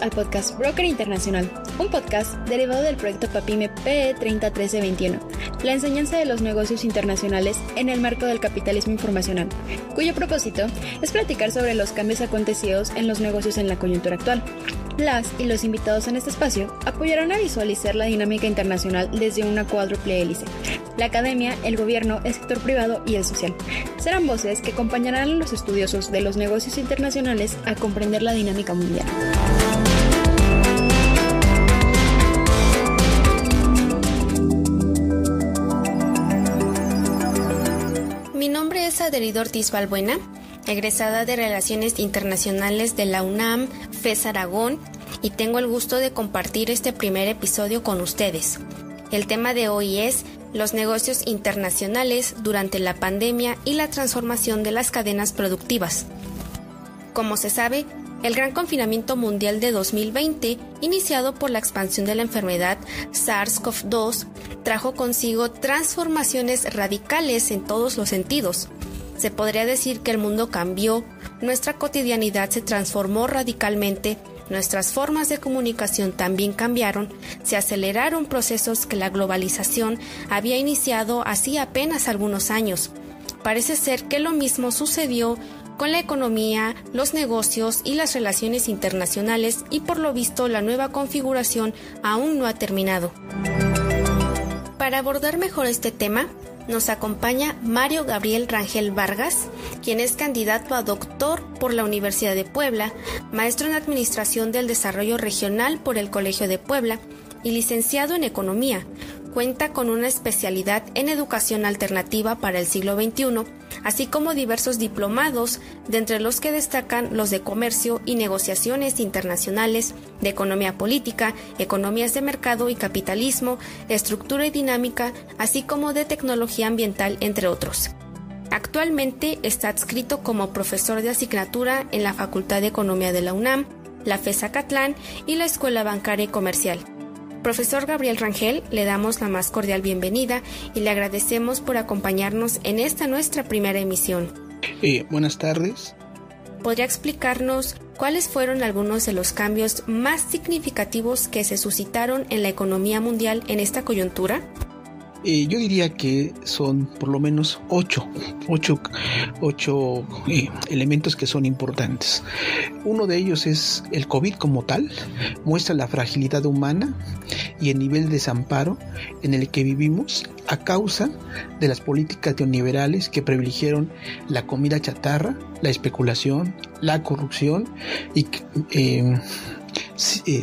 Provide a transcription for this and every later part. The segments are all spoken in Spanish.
al podcast Broker Internacional, un podcast derivado del proyecto PAPIME PE 301321, la enseñanza de los negocios internacionales en el marco del capitalismo informacional, cuyo propósito es platicar sobre los cambios acontecidos en los negocios en la coyuntura actual. Las y los invitados en este espacio apoyarán a visualizar la dinámica internacional desde una cuádruple hélice, la academia, el gobierno, el sector privado y el social. Serán voces que acompañarán a los estudiosos de los negocios internacionales a comprender la dinámica mundial. Aderido Ortiz Balbuena, egresada de Relaciones Internacionales de la UNAM, FES Aragón, y tengo el gusto de compartir este primer episodio con ustedes. El tema de hoy es los negocios internacionales durante la pandemia y la transformación de las cadenas productivas. Como se sabe, el gran confinamiento mundial de 2020, iniciado por la expansión de la enfermedad SARS-CoV-2, trajo consigo transformaciones radicales en todos los sentidos. Se podría decir que el mundo cambió, nuestra cotidianidad se transformó radicalmente Nuestras formas de comunicación también cambiaron, se aceleraron procesos que la globalización había iniciado hacía apenas algunos años. Parece ser que lo mismo sucedió con la economía, los negocios y las relaciones internacionales y por lo visto la nueva configuración aún no ha terminado. Para abordar mejor este tema, nos acompaña Mario Gabriel Rangel Vargas, quien es candidato a doctor por la Universidad de Puebla, maestro en Administración del Desarrollo Regional por el Colegio de Puebla y licenciado en Economía. Cuenta con una especialidad en Educación Alternativa para el siglo XXI así como diversos diplomados, de entre los que destacan los de Comercio y Negociaciones Internacionales, de Economía Política, Economías de Mercado y Capitalismo, Estructura y Dinámica, así como de Tecnología Ambiental, entre otros. Actualmente está adscrito como profesor de asignatura en la Facultad de Economía de la UNAM, la FESA Catlán y la Escuela Bancaria y Comercial. Profesor Gabriel Rangel, le damos la más cordial bienvenida y le agradecemos por acompañarnos en esta nuestra primera emisión. Eh, buenas tardes. ¿Podría explicarnos cuáles fueron algunos de los cambios más significativos que se suscitaron en la economía mundial en esta coyuntura? Eh, yo diría que son por lo menos ocho, ocho, ocho eh, elementos que son importantes. Uno de ellos es el COVID como tal, muestra la fragilidad humana y el nivel de desamparo en el que vivimos a causa de las políticas neoliberales que privilegiaron la comida chatarra, la especulación, la corrupción y eh,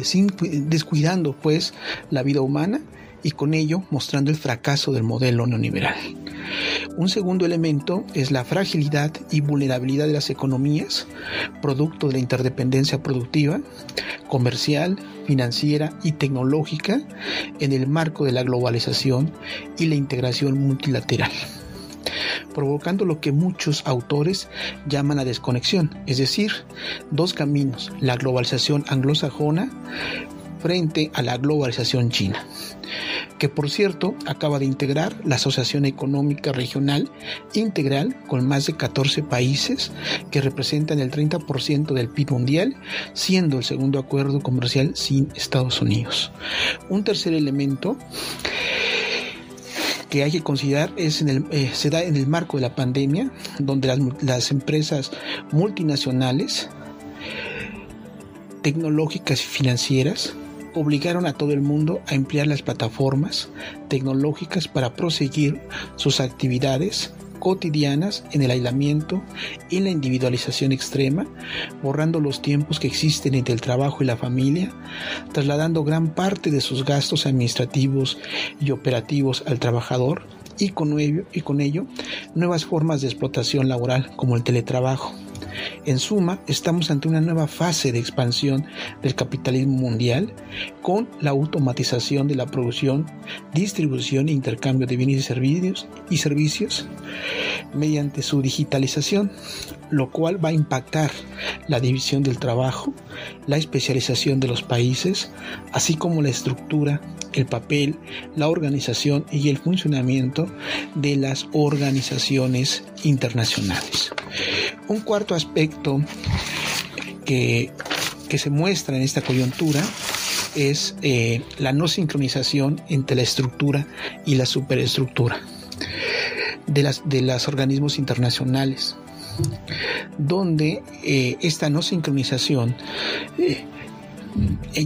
sin, descuidando pues la vida humana y con ello mostrando el fracaso del modelo neoliberal. Un segundo elemento es la fragilidad y vulnerabilidad de las economías, producto de la interdependencia productiva, comercial, financiera y tecnológica en el marco de la globalización y la integración multilateral provocando lo que muchos autores llaman la desconexión, es decir, dos caminos, la globalización anglosajona frente a la globalización china, que por cierto acaba de integrar la Asociación Económica Regional Integral con más de 14 países que representan el 30% del PIB mundial, siendo el segundo acuerdo comercial sin Estados Unidos. Un tercer elemento que hay que considerar es en el, eh, se da en el marco de la pandemia, donde las, las empresas multinacionales tecnológicas y financieras obligaron a todo el mundo a emplear las plataformas tecnológicas para proseguir sus actividades cotidianas en el aislamiento y la individualización extrema, borrando los tiempos que existen entre el trabajo y la familia, trasladando gran parte de sus gastos administrativos y operativos al trabajador y con ello, y con ello nuevas formas de explotación laboral como el teletrabajo. En suma, estamos ante una nueva fase de expansión del capitalismo mundial con la automatización de la producción, distribución e intercambio de bienes y servicios, y servicios mediante su digitalización, lo cual va a impactar la división del trabajo, la especialización de los países, así como la estructura, el papel, la organización y el funcionamiento de las organizaciones internacionales. Un cuarto aspecto que que se muestra en esta coyuntura es eh, la no sincronización entre la estructura y la superestructura de las de los organismos internacionales donde eh, esta no sincronización eh,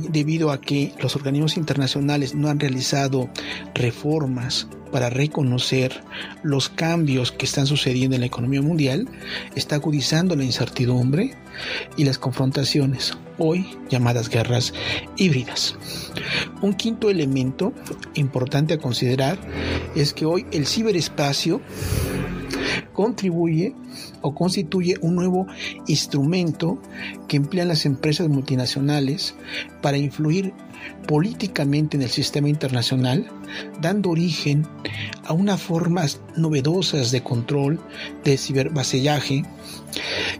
debido a que los organismos internacionales no han realizado reformas para reconocer los cambios que están sucediendo en la economía mundial, está agudizando la incertidumbre y las confrontaciones, hoy llamadas guerras híbridas. Un quinto elemento importante a considerar es que hoy el ciberespacio contribuye o constituye un nuevo instrumento que emplean las empresas multinacionales para influir políticamente en el sistema internacional, dando origen a unas formas novedosas de control de cibervasellaje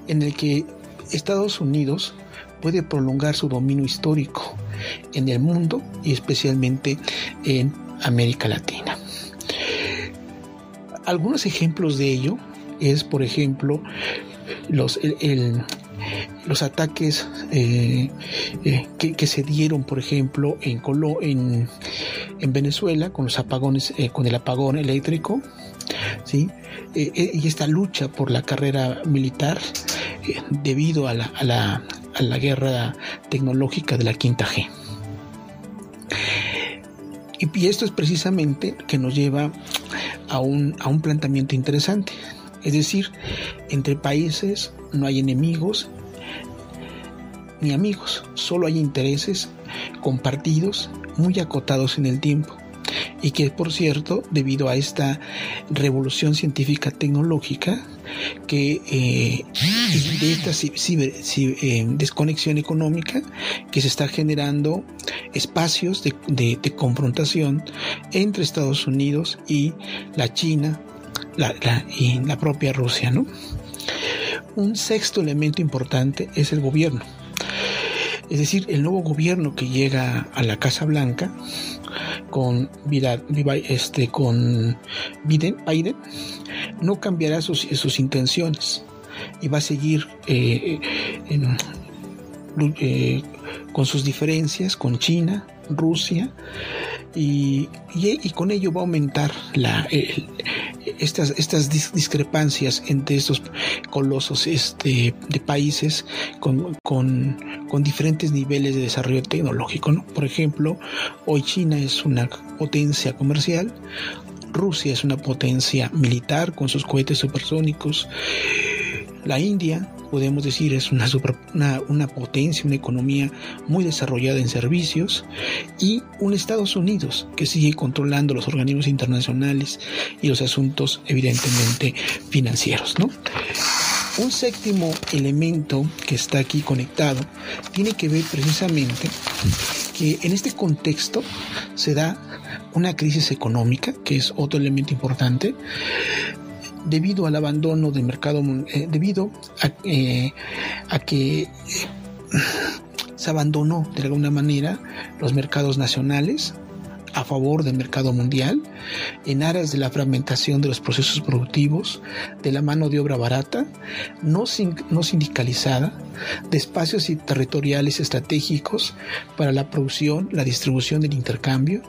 en el que Estados Unidos puede prolongar su dominio histórico en el mundo y especialmente en América Latina. Algunos ejemplos de ello es, por ejemplo, los, los ataques eh, eh, que, se dieron, por ejemplo, en, en, en Venezuela con los apagones, eh, con el apagón eléctrico, ¿sí? y esta lucha por la carrera militar debido a la, a, la, a la guerra tecnológica de la quinta G. Y, esto es precisamente que nos lleva a un, a un planteamiento interesante. Es decir, entre países no hay enemigos ni amigos, solo hay intereses compartidos muy acotados en el tiempo y que por cierto debido a esta revolución científica tecnológica que eh, de esta eh, desconexión económica que se está generando espacios de, confrontación entre Estados Unidos y la China la, y la propia Rusia, ¿no? Un sexto elemento importante es el gobierno. Es decir, el nuevo gobierno que llega a la Casa Blanca con, este, Biden, no cambiará sus, sus intenciones y va a seguir eh, eh, con sus diferencias con China, Rusia, y, con ello va a aumentar la, estas, estas discrepancias entre estos colosos este, de países con, con, diferentes niveles de desarrollo tecnológico. ¿no? Por ejemplo, hoy China es una potencia comercial, Rusia es una potencia militar con sus cohetes supersónicos, la India podemos decir es una, una, potencia, una economía muy desarrollada en servicios y un Estados Unidos que sigue controlando los organismos internacionales y los asuntos evidentemente financieros. Un séptimo elemento que está aquí conectado tiene que ver precisamente que en este contexto se da una crisis económica, que es otro elemento importante, debido al abandono del mercado, eh, debido a, eh, que eh, se abandonó de alguna manera los mercados nacionales a favor del mercado mundial, en aras de la fragmentación de los procesos productivos, de la mano de obra barata, no, no sindicalizada, de espacios territoriales estratégicos para la producción, la distribución del intercambio,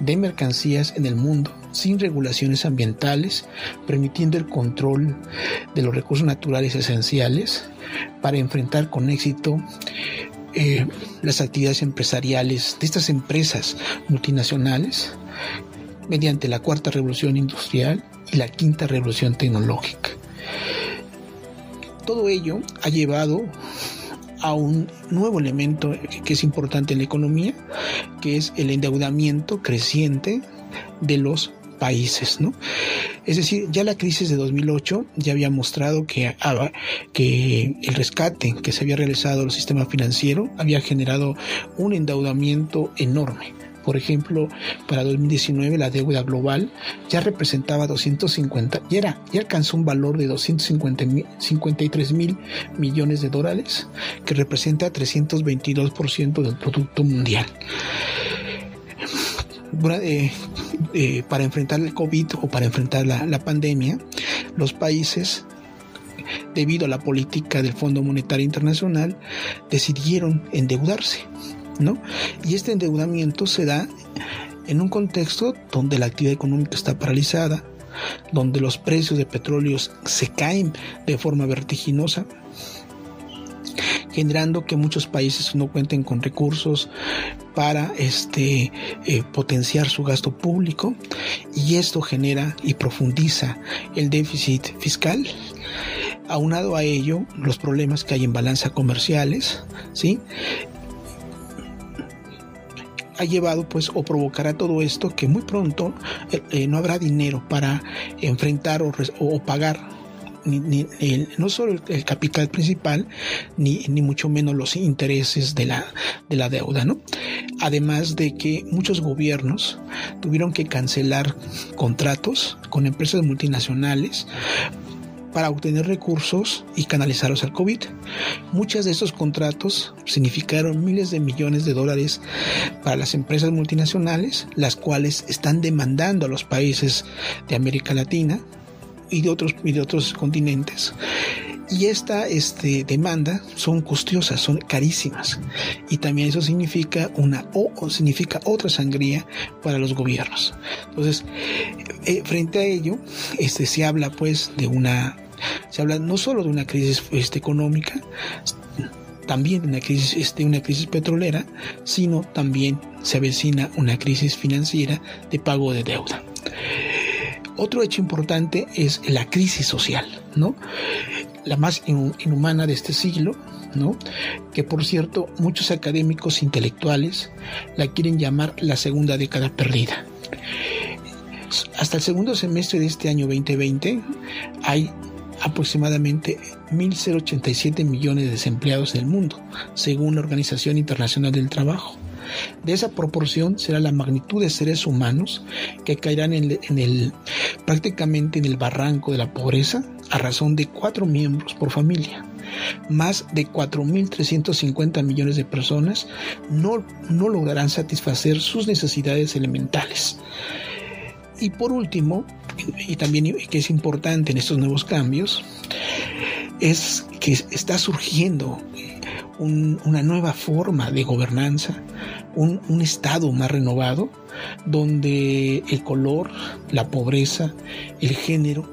de mercancías en el mundo sin regulaciones ambientales, permitiendo el control de los recursos naturales esenciales para enfrentar con éxito eh, las actividades empresariales de estas empresas multinacionales mediante la cuarta revolución industrial y la quinta revolución tecnológica. Todo ello ha llevado a un nuevo elemento que es importante en la economía, que es el endeudamiento creciente de los países, ¿no? Es decir, ya la crisis de 2008 ya había mostrado que, ah, que el rescate que se había realizado al sistema financiero había generado un endeudamiento enorme por ejemplo, para 2019 la deuda global ya representaba 250, ya, era, ya alcanzó un valor de 253 mil millones de dólares, que representa 322% del Producto Mundial. Eh, eh, para enfrentar el COVID o para enfrentar la, pandemia, los países debido a la política del Fondo Monetario Internacional, decidieron endeudarse, ¿no? Y este endeudamiento se da en un contexto donde la actividad económica está paralizada, donde los precios de petróleo se caen de forma vertiginosa, generando que muchos países no cuenten con recursos para este eh, potenciar su gasto público y esto genera y profundiza el déficit fiscal. Aunado a ello los problemas que hay en balanza comerciales sí ha llevado pues o provocará todo esto que muy pronto eh, eh, no habrá dinero para enfrentar o, o pagar no solo el, capital principal, ni, ni, mucho menos los intereses de la, de la deuda, ¿no? Además de que muchos gobiernos tuvieron que cancelar contratos con empresas multinacionales para obtener recursos y canalizarlos al COVID. Muchos de estos contratos significaron miles de millones de dólares para las empresas multinacionales, las cuales están demandando a los países de América Latina y de otros, y de otros continentes. Y esta este, demanda son costosas, son carísimas. Y también eso significa una o, significa otra sangría para los gobiernos. Entonces, eh, frente a ello, este, se habla pues de una, se habla no solo de una crisis este, económica, también una crisis, este, una crisis petrolera, sino también se avecina una crisis financiera de pago de deuda. Otro hecho importante es la crisis social, ¿no? La más inhumana de este siglo, ¿no? Que por cierto, muchos académicos intelectuales la quieren llamar la segunda década perdida. Hasta el segundo semestre de este año 2020 hay aproximadamente 1.087 millones de desempleados en el mundo, según la Organización Internacional del Trabajo. De esa proporción será la magnitud de seres humanos que caerán en el, prácticamente en el barranco de la pobreza a razón de cuatro miembros por familia. Más de 4.350 millones de personas no, no lograrán satisfacer sus necesidades elementales. Y por último, y también que es importante en estos nuevos cambios, es que está surgiendo una nueva forma de gobernanza, un, Estado más renovado, donde el color, la pobreza, el género,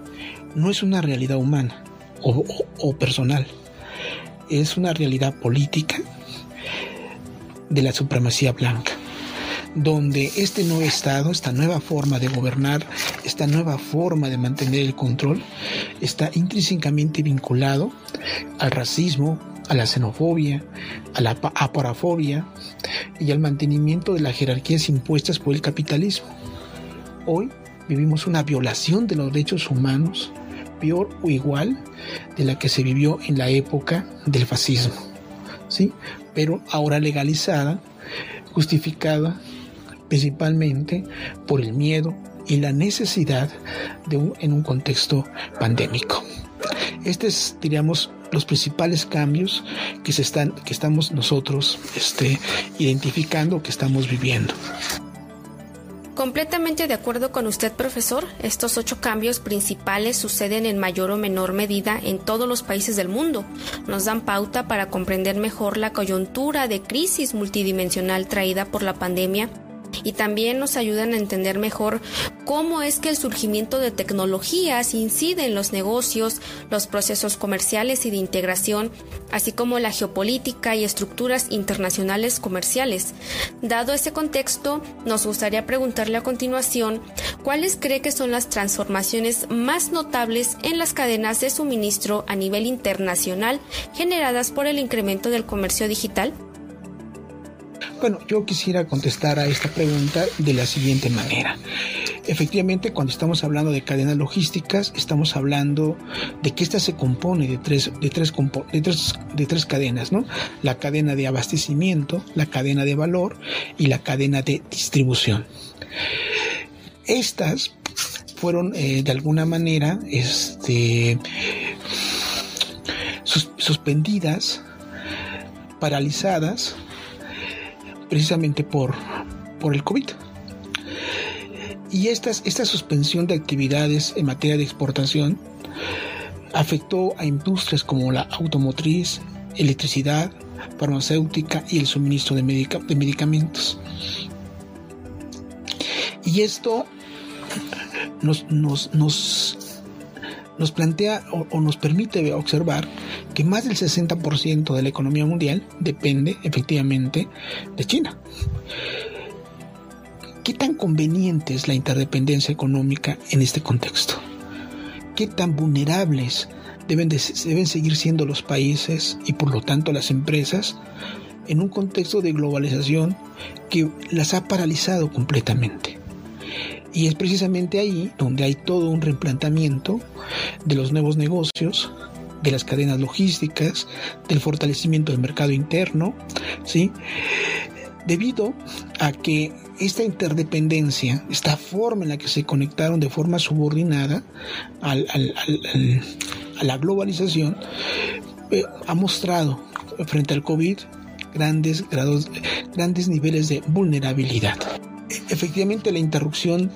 no es una realidad humana o, personal, es una realidad política de la supremacía blanca donde este nuevo Estado, esta nueva forma de gobernar, esta nueva forma de mantener el control, está intrínsecamente vinculado al racismo, a la xenofobia, a la aparafobia y al mantenimiento de las jerarquías impuestas por el capitalismo. Hoy vivimos una violación de los derechos humanos peor o igual de la que se vivió en la época del fascismo, ¿sí? pero ahora legalizada, justificada principalmente por el miedo y la necesidad de en un contexto pandémico. Este es, diríamos, los principales cambios que se están, que estamos nosotros este, identificando, que estamos viviendo. Completamente de acuerdo con usted, profesor. Estos ocho cambios principales suceden en mayor o menor medida en todos los países del mundo. Nos dan pauta para comprender mejor la coyuntura de crisis multidimensional traída por la pandemia y también nos ayudan a entender mejor cómo es que el surgimiento de tecnologías incide en los negocios, los procesos comerciales y de integración, así como la geopolítica y estructuras internacionales comerciales. Dado ese contexto, nos gustaría preguntarle a continuación cuáles cree que son las transformaciones más notables en las cadenas de suministro a nivel internacional generadas por el incremento del comercio digital. Bueno, yo quisiera contestar a esta pregunta de la siguiente manera. Efectivamente, cuando estamos hablando de cadenas logísticas, estamos hablando de que esta se compone de tres, de tres, de tres, de tres cadenas, ¿no? La cadena de abastecimiento, la cadena de valor y la cadena de distribución. Estas fueron eh, de alguna manera este, suspendidas, paralizadas precisamente por, por el COVID. Y esta suspensión de actividades en materia de exportación afectó a industrias como la automotriz, electricidad, farmacéutica y el suministro de, medicamentos. Y esto nos, nos, plantea o, nos permite observar que más del 60% de la economía mundial depende efectivamente de China. ¿Qué tan conveniente es la interdependencia económica en este contexto? ¿Qué tan vulnerables deben, deben seguir siendo los países y por lo tanto las empresas en un contexto de globalización que las ha paralizado completamente? Y es precisamente ahí donde hay todo un replanteamiento de los nuevos negocios, de las cadenas logísticas, del fortalecimiento del mercado interno, ¿sí? Debido a que esta interdependencia, esta forma en la que se conectaron de forma subordinada a la globalización, eh, ha mostrado frente al COVID grandes grados, grandes niveles de vulnerabilidad. Efectivamente, la interrupción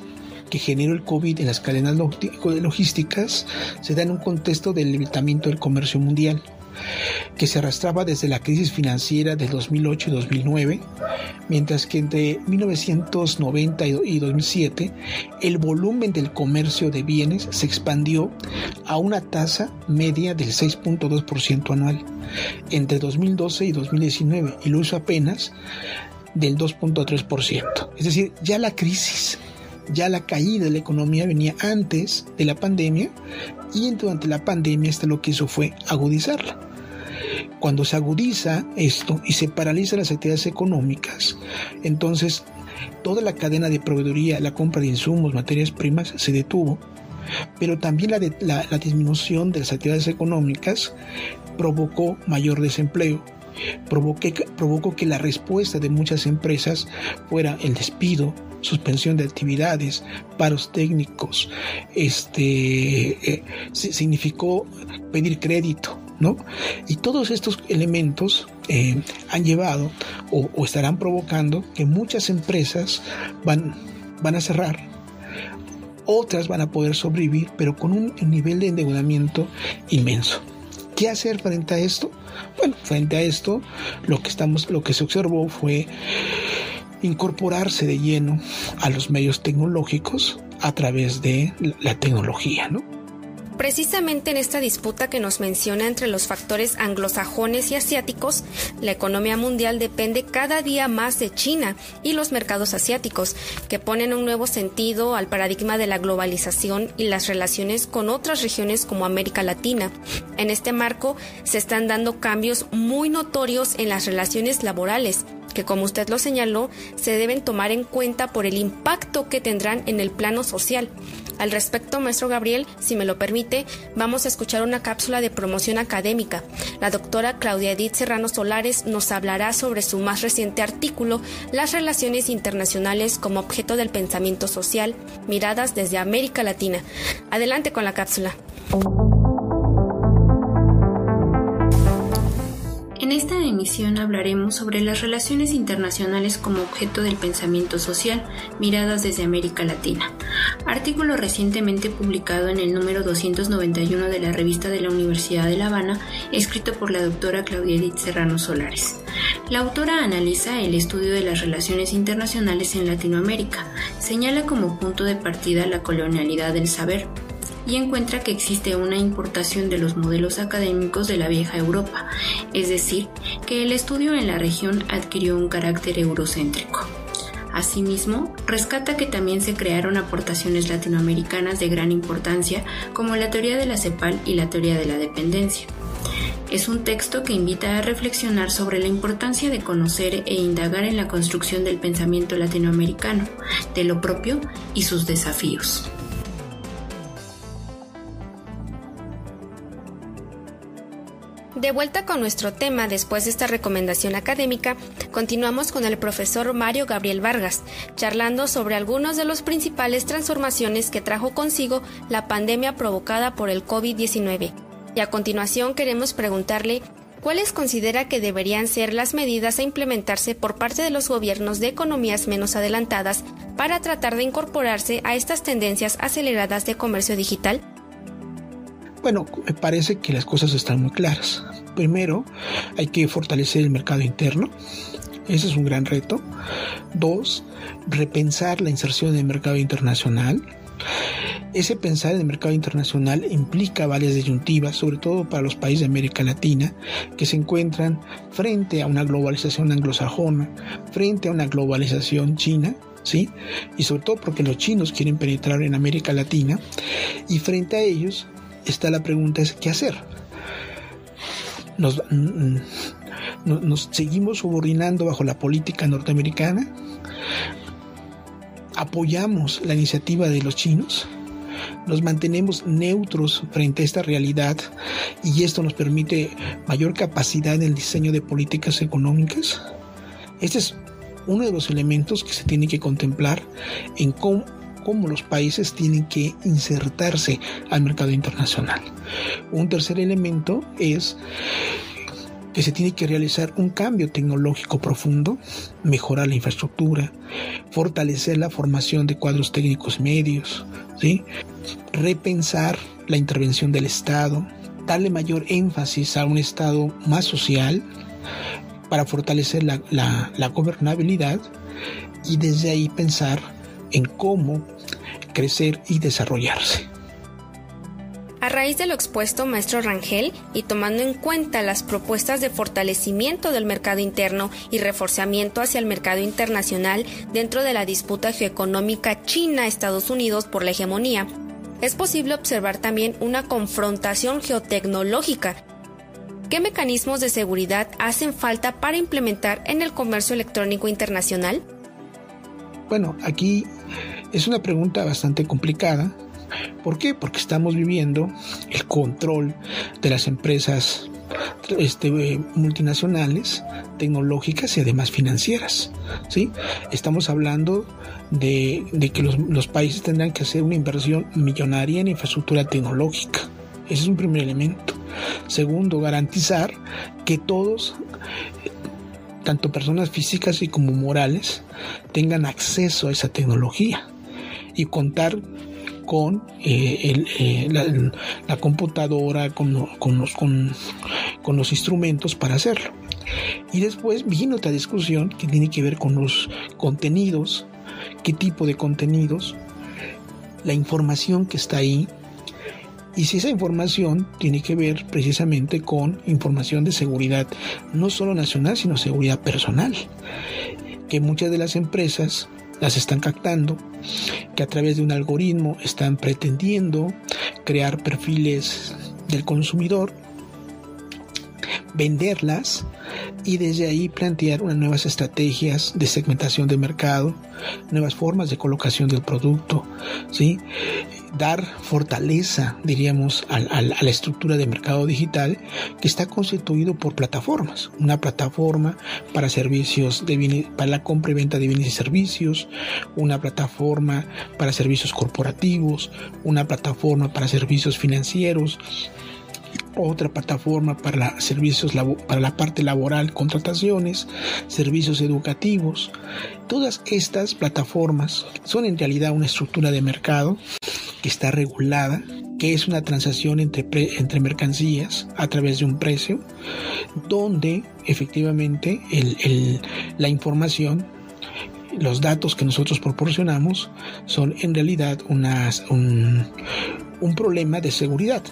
que generó el COVID en las cadenas logísticas se da en un contexto del limitamiento del comercio mundial, que se arrastraba desde la crisis financiera de 2008 y 2009, mientras que entre 1990 y 2007 el volumen del comercio de bienes se expandió a una tasa media del 6.2% anual. Entre 2012 y 2019 y lo hizo apenas del 2.3%. Es decir, ya la crisis, ya la caída de la economía venía antes de la pandemia y durante la pandemia esto lo que hizo fue agudizarla. Cuando se agudiza esto y se paralizan las actividades económicas, entonces toda la cadena de proveeduría, la compra de insumos, materias primas se detuvo, pero también la disminución de las actividades económicas provocó mayor desempleo, provocó que la respuesta de muchas empresas fuera el despido, suspensión de actividades, paros técnicos, este, eh, significó pedir crédito, ¿no? Y todos estos elementos eh, han llevado o, estarán provocando que muchas empresas van, van a cerrar, otras van a poder sobrevivir, pero con un nivel de endeudamiento inmenso. ¿Qué hacer frente a esto? Bueno, frente a esto, lo que estamos, lo que se observó fue incorporarse de lleno a los medios tecnológicos a través de la tecnología, ¿no? Precisamente en esta disputa que nos menciona entre los factores anglosajones y asiáticos, la economía mundial depende cada día más de China y los mercados asiáticos, que ponen un nuevo sentido al paradigma de la globalización y las relaciones con otras regiones como América Latina. En este marco se están dando cambios muy notorios en las relaciones laborales que como usted lo señaló, se deben tomar en cuenta por el impacto que tendrán en el plano social. Al respecto, maestro Gabriel, si me lo permite, vamos a escuchar una cápsula de promoción académica. La doctora Claudia Edith Serrano Solares nos hablará sobre su más reciente artículo, Las relaciones internacionales como objeto del pensamiento social, miradas desde América Latina. Adelante con la cápsula. En esta emisión hablaremos sobre las relaciones internacionales como objeto del pensamiento social, miradas desde América Latina. Artículo recientemente publicado en el número 291 de la revista de la Universidad de La Habana, escrito por la doctora Claudia Edith Serrano Solares. La autora analiza el estudio de las relaciones internacionales en Latinoamérica, señala como punto de partida la colonialidad del saber, y encuentra que existe una importación de los modelos académicos de la vieja Europa, es decir, que el estudio en la región adquirió un carácter eurocéntrico. Asimismo, rescata que también se crearon aportaciones latinoamericanas de gran importancia, como la teoría de la CEPAL y la teoría de la dependencia. Es un texto que invita a reflexionar sobre la importancia de conocer e indagar en la construcción del pensamiento latinoamericano, de lo propio y sus desafíos. De vuelta con nuestro tema después de esta recomendación académica, continuamos con el profesor Mario Gabriel Vargas, charlando sobre algunas de las principales transformaciones que trajo consigo la pandemia provocada por el COVID-19. Y a continuación queremos preguntarle ¿Cuáles considera que deberían ser las medidas a implementarse por parte de los gobiernos de economías menos adelantadas para tratar de incorporarse a estas tendencias aceleradas de comercio digital? Bueno, me parece que las cosas están muy claras. Primero, hay que fortalecer el mercado interno. Ese es un gran reto. Dos, repensar la inserción en el mercado internacional. Ese pensar en el mercado internacional implica varias disyuntivas, sobre todo para los países de América Latina, que se encuentran frente a una globalización anglosajona, frente a una globalización china, ¿sí? Y sobre todo porque los chinos quieren penetrar en América Latina, y frente a ellos está la pregunta es ¿qué hacer? Nos, mm, mm, nos seguimos subordinando bajo la política norteamericana, apoyamos la iniciativa de los chinos, nos mantenemos neutros frente a esta realidad y esto nos permite mayor capacidad en el diseño de políticas económicas. Este es uno de los elementos que se tiene que contemplar en cómo, los países tienen que insertarse al mercado internacional. Un tercer elemento es que se tiene que realizar un cambio tecnológico profundo, mejorar la infraestructura, fortalecer la formación de cuadros técnicos medios, repensar la intervención del Estado, darle mayor énfasis a un Estado más social para fortalecer la gobernabilidad y desde ahí pensar en cómo crecer y desarrollarse. A raíz de lo expuesto, maestro Rangel, y tomando en cuenta las propuestas de fortalecimiento del mercado interno y reforzamiento hacia el mercado internacional dentro de la disputa geoeconómica China-Estados Unidos por la hegemonía, es posible observar también una confrontación geotecnológica. ¿Qué mecanismos de seguridad hacen falta para implementar en el comercio electrónico internacional? Bueno, aquí es una pregunta bastante complicada ¿Por qué? Porque estamos viviendo el control de las empresas este, multinacionales, tecnológicas y además financieras. ¿sí? Estamos hablando de, que los, los, países tendrán que hacer una inversión millonaria en infraestructura tecnológica. Ese es un primer elemento. Segundo, garantizar que todos, tanto personas físicas y como morales, tengan acceso a esa tecnología y contar con eh, eh, la, computadora, con, con, los, con, los instrumentos para hacerlo. Y después vino otra discusión que tiene que ver con los contenidos, qué tipo de contenidos, la información que está ahí, y si esa información tiene que ver precisamente con información de seguridad, no solo nacional, sino seguridad personal, que muchas de las empresas las están captando, que a través de un algoritmo están pretendiendo crear perfiles del consumidor, venderlas y desde ahí plantear unas nuevas estrategias de segmentación de mercado, nuevas formas de colocación del producto, ¿sí? Dar fortaleza, diríamos, a, la estructura de mercado digital que está constituido por plataformas. Una plataforma para servicios de para la compra y venta de bienes y servicios, una plataforma para servicios corporativos, una plataforma para servicios financieros, otra plataforma para servicios para la parte laboral, contrataciones, servicios educativos. Todas estas plataformas son en realidad una estructura de mercado que está regulada, que es una transacción entre, entre mercancías a través de un precio, donde efectivamente la información los datos que nosotros proporcionamos son en realidad unas, un, un problema de seguridad,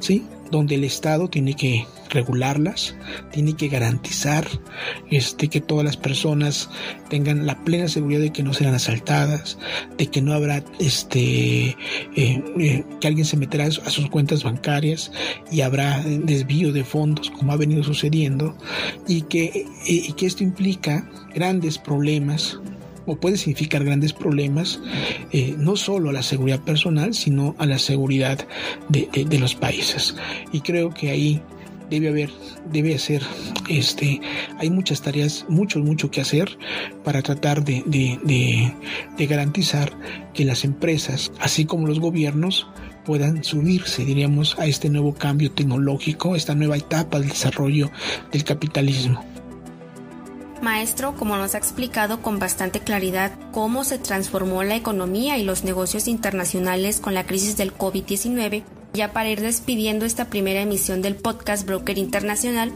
¿sí? donde el Estado tiene que regularlas, tiene que garantizar este, que todas las personas tengan la plena seguridad de que no serán asaltadas, de que no habrá este, eh, eh, que alguien se meterá a sus cuentas bancarias y habrá desvío de fondos como ha venido sucediendo y que, y que esto implica grandes problemas o puede significar grandes problemas, eh, no solo a la seguridad personal, sino a la seguridad de, los países. Y creo que ahí debe haber, debe ser, este, hay muchas tareas, mucho, mucho que hacer para tratar de, de, garantizar que las empresas, así como los gobiernos, puedan subirse, diríamos, a este nuevo cambio tecnológico, esta nueva etapa del desarrollo del capitalismo. Maestro, como nos ha explicado con bastante claridad cómo se transformó la economía y los negocios internacionales con la crisis del COVID-19, Ya para ir despidiendo esta primera emisión del podcast Broker Internacional,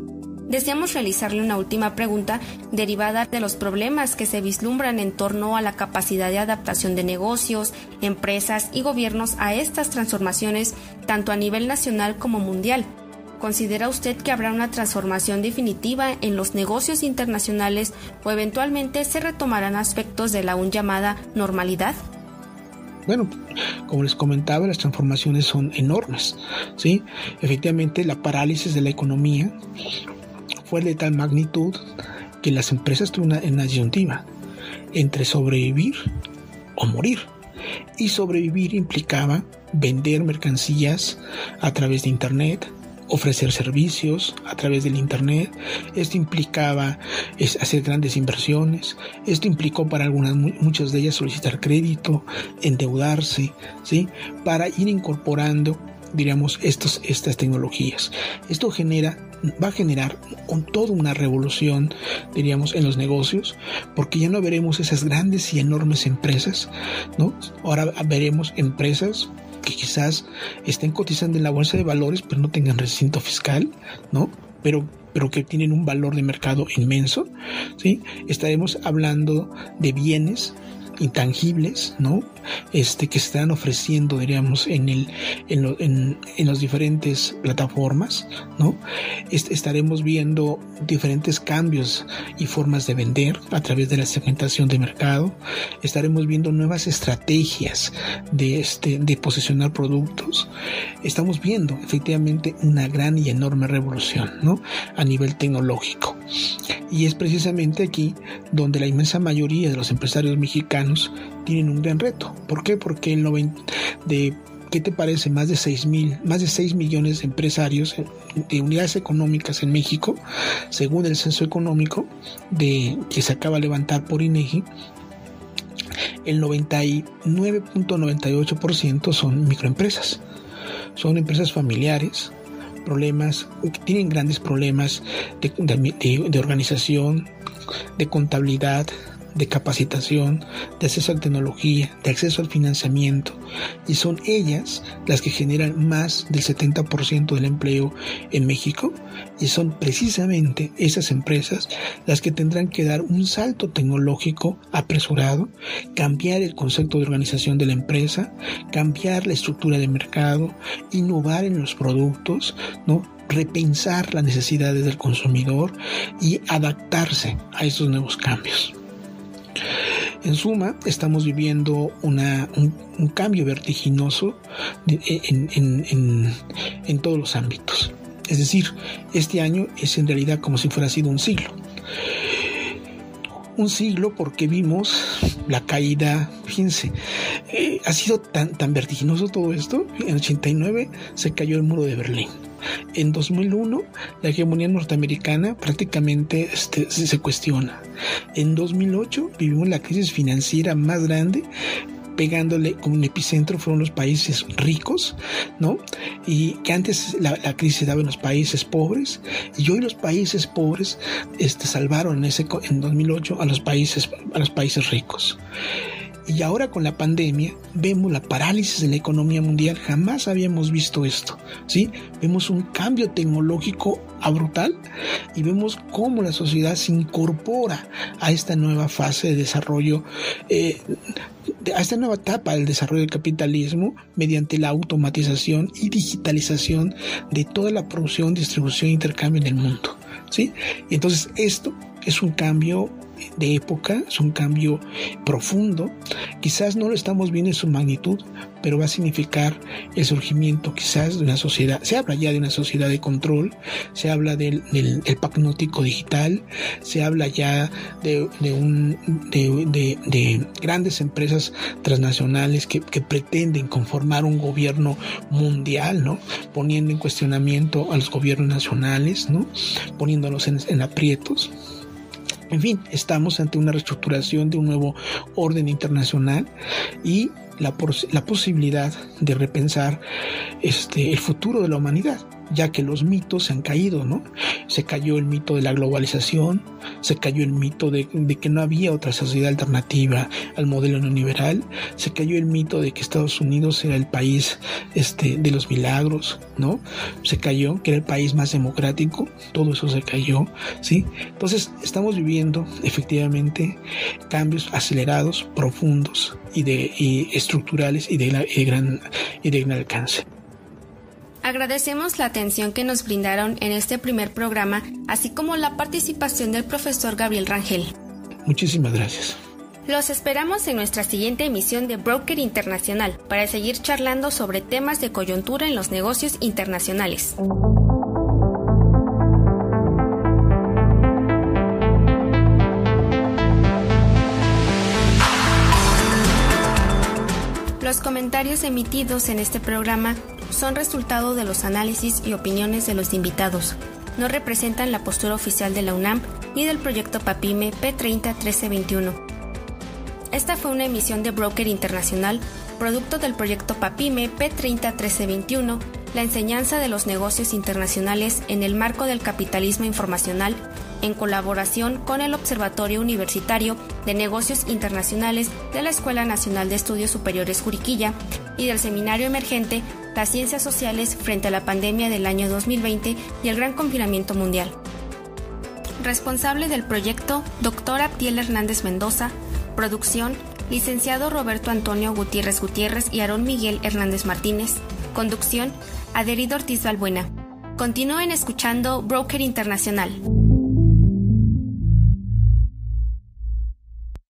deseamos realizarle una última pregunta derivada de los problemas que se vislumbran en torno a la capacidad de adaptación de negocios, empresas y gobiernos a estas transformaciones tanto a nivel nacional como mundial. ¿Considera usted que habrá una transformación definitiva en los negocios internacionales o eventualmente se retomarán aspectos de la aún llamada normalidad? Bueno, como les comentaba, las transformaciones son enormes, ¿sí? Efectivamente, la parálisis de la economía fue de tal magnitud que las empresas tuvieron una, disyuntiva entre sobrevivir o morir. Y sobrevivir implicaba vender mercancías a través de Internet, ofrecer servicios a través del Internet. Esto implicaba hacer grandes inversiones. Esto implicó para algunas, muchas de ellas solicitar crédito, endeudarse, ¿sí? Para ir incorporando diríamos estos, estas tecnologías. Esto genera va a generar toda una revolución, diríamos, en los negocios, porque ya no veremos esas grandes y enormes empresas, ¿no? Ahora veremos empresas que quizás estén cotizando en la bolsa de valores, pero no tengan recinto fiscal, ¿no? Pero pero que tienen un valor de mercado inmenso, ¿sí? Estaremos hablando de bienes intangibles, ¿no? Este, que se están ofreciendo, diríamos, en, el, en, en, en las diferentes plataformas, ¿no? estaremos viendo diferentes cambios y formas de vender a través de la segmentación de mercado. Estaremos viendo nuevas estrategias de, este, de posicionar productos. Estamos viendo efectivamente una gran y enorme revolución, ¿no? A nivel tecnológico. Y es precisamente aquí donde la inmensa mayoría de los empresarios mexicanos tienen un gran reto. ¿Por qué? Porque el 90 de ¿qué te parece? Más de 6 mil, más de 6 millones de empresarios de unidades económicas en México, según el censo económico que se acaba de levantar por INEGI, el 99.98% son microempresas. Son empresas familiares, problemas, tienen grandes problemas de organización, de contabilidad, de capacitación, de acceso a tecnología, de acceso al financiamiento, y son ellas las que generan más del 70% del empleo en México, y son precisamente esas empresas las que tendrán que dar un salto tecnológico apresurado, cambiar el concepto de organización de la empresa, cambiar la estructura de mercado, innovar en los productos, ¿no? repensar las necesidades del consumidor y adaptarse a esos nuevos cambios. En suma, estamos viviendo una, un, cambio vertiginoso en, en, todos los ámbitos. Es decir, este año es en realidad como si fuera sido un siglo un siglo porque vimos la caída, fíjense, eh, ha sido tan, tan vertiginoso todo esto. En 89 se cayó el muro de Berlín. En 2001 la hegemonía norteamericana prácticamente este, se cuestiona. En 2008 vivimos la crisis financiera más grande pegándole como un epicentro fueron los países ricos, ¿no? Y que antes la, crisis se daba en los países pobres y hoy los países pobres este, salvaron ese, en 2008 a los países, a los países ricos. Y ahora con la pandemia vemos la parálisis de la economía mundial. Jamás habíamos visto esto. ¿sí? Vemos un cambio tecnológico brutal y vemos cómo la sociedad se incorpora a esta nueva fase de desarrollo, eh, a esta nueva etapa del desarrollo del capitalismo mediante la automatización y digitalización de toda la producción, distribución e intercambio en el mundo. ¿sí? Y entonces esto es un cambio de época, es un cambio profundo. Quizás no lo estamos viendo en su magnitud, pero va a significar el surgimiento quizás de una sociedad. Se habla ya de una sociedad de control, se habla del, del, pagnótico digital, se habla ya de, de un, de, de, grandes empresas transnacionales que, que, pretenden conformar un gobierno mundial, ¿no? Poniendo en cuestionamiento a los gobiernos nacionales, ¿no? Poniéndolos en, en aprietos. En fin, estamos ante una reestructuración de un nuevo orden internacional y la, posibilidad de repensar este, el futuro de la humanidad. Ya que los mitos se han caído, ¿no? Se cayó el mito de la globalización, se cayó el mito de, que no había otra sociedad alternativa al modelo neoliberal, se cayó el mito de que Estados Unidos era el país este, de los milagros, ¿no? Se cayó que era el país más democrático, todo eso se cayó, ¿sí? Entonces estamos viviendo efectivamente cambios acelerados, profundos y, de, estructurales y de, y de, gran, y de gran alcance. Agradecemos la atención que nos brindaron en este primer programa, así como la participación del profesor Gabriel Rangel. Muchísimas gracias. Los esperamos en nuestra siguiente emisión de Broker Internacional para seguir charlando sobre temas de coyuntura en los negocios internacionales. Los comentarios emitidos en este programa son resultado de los análisis y opiniones de los invitados. No representan la postura oficial de la UNAM ni del proyecto PAPIME P301321. Esta fue una emisión de Broker Internacional, producto del proyecto PAPIME P301321, la enseñanza de los negocios internacionales en el marco del capitalismo informacional en colaboración con el Observatorio Universitario de Negocios Internacionales de la Escuela Nacional de Estudios Superiores Juriquilla y del Seminario Emergente Las Ciencias Sociales frente a la pandemia del año 2020 y el gran confinamiento mundial. Responsable del proyecto, doctora Abdiel Hernández Mendoza, producción, licenciado Roberto Antonio Gutiérrez Gutiérrez y Aarón Miguel Hernández Martínez, conducción, Adherido Ortiz Balbuena. Continúen escuchando Broker Internacional.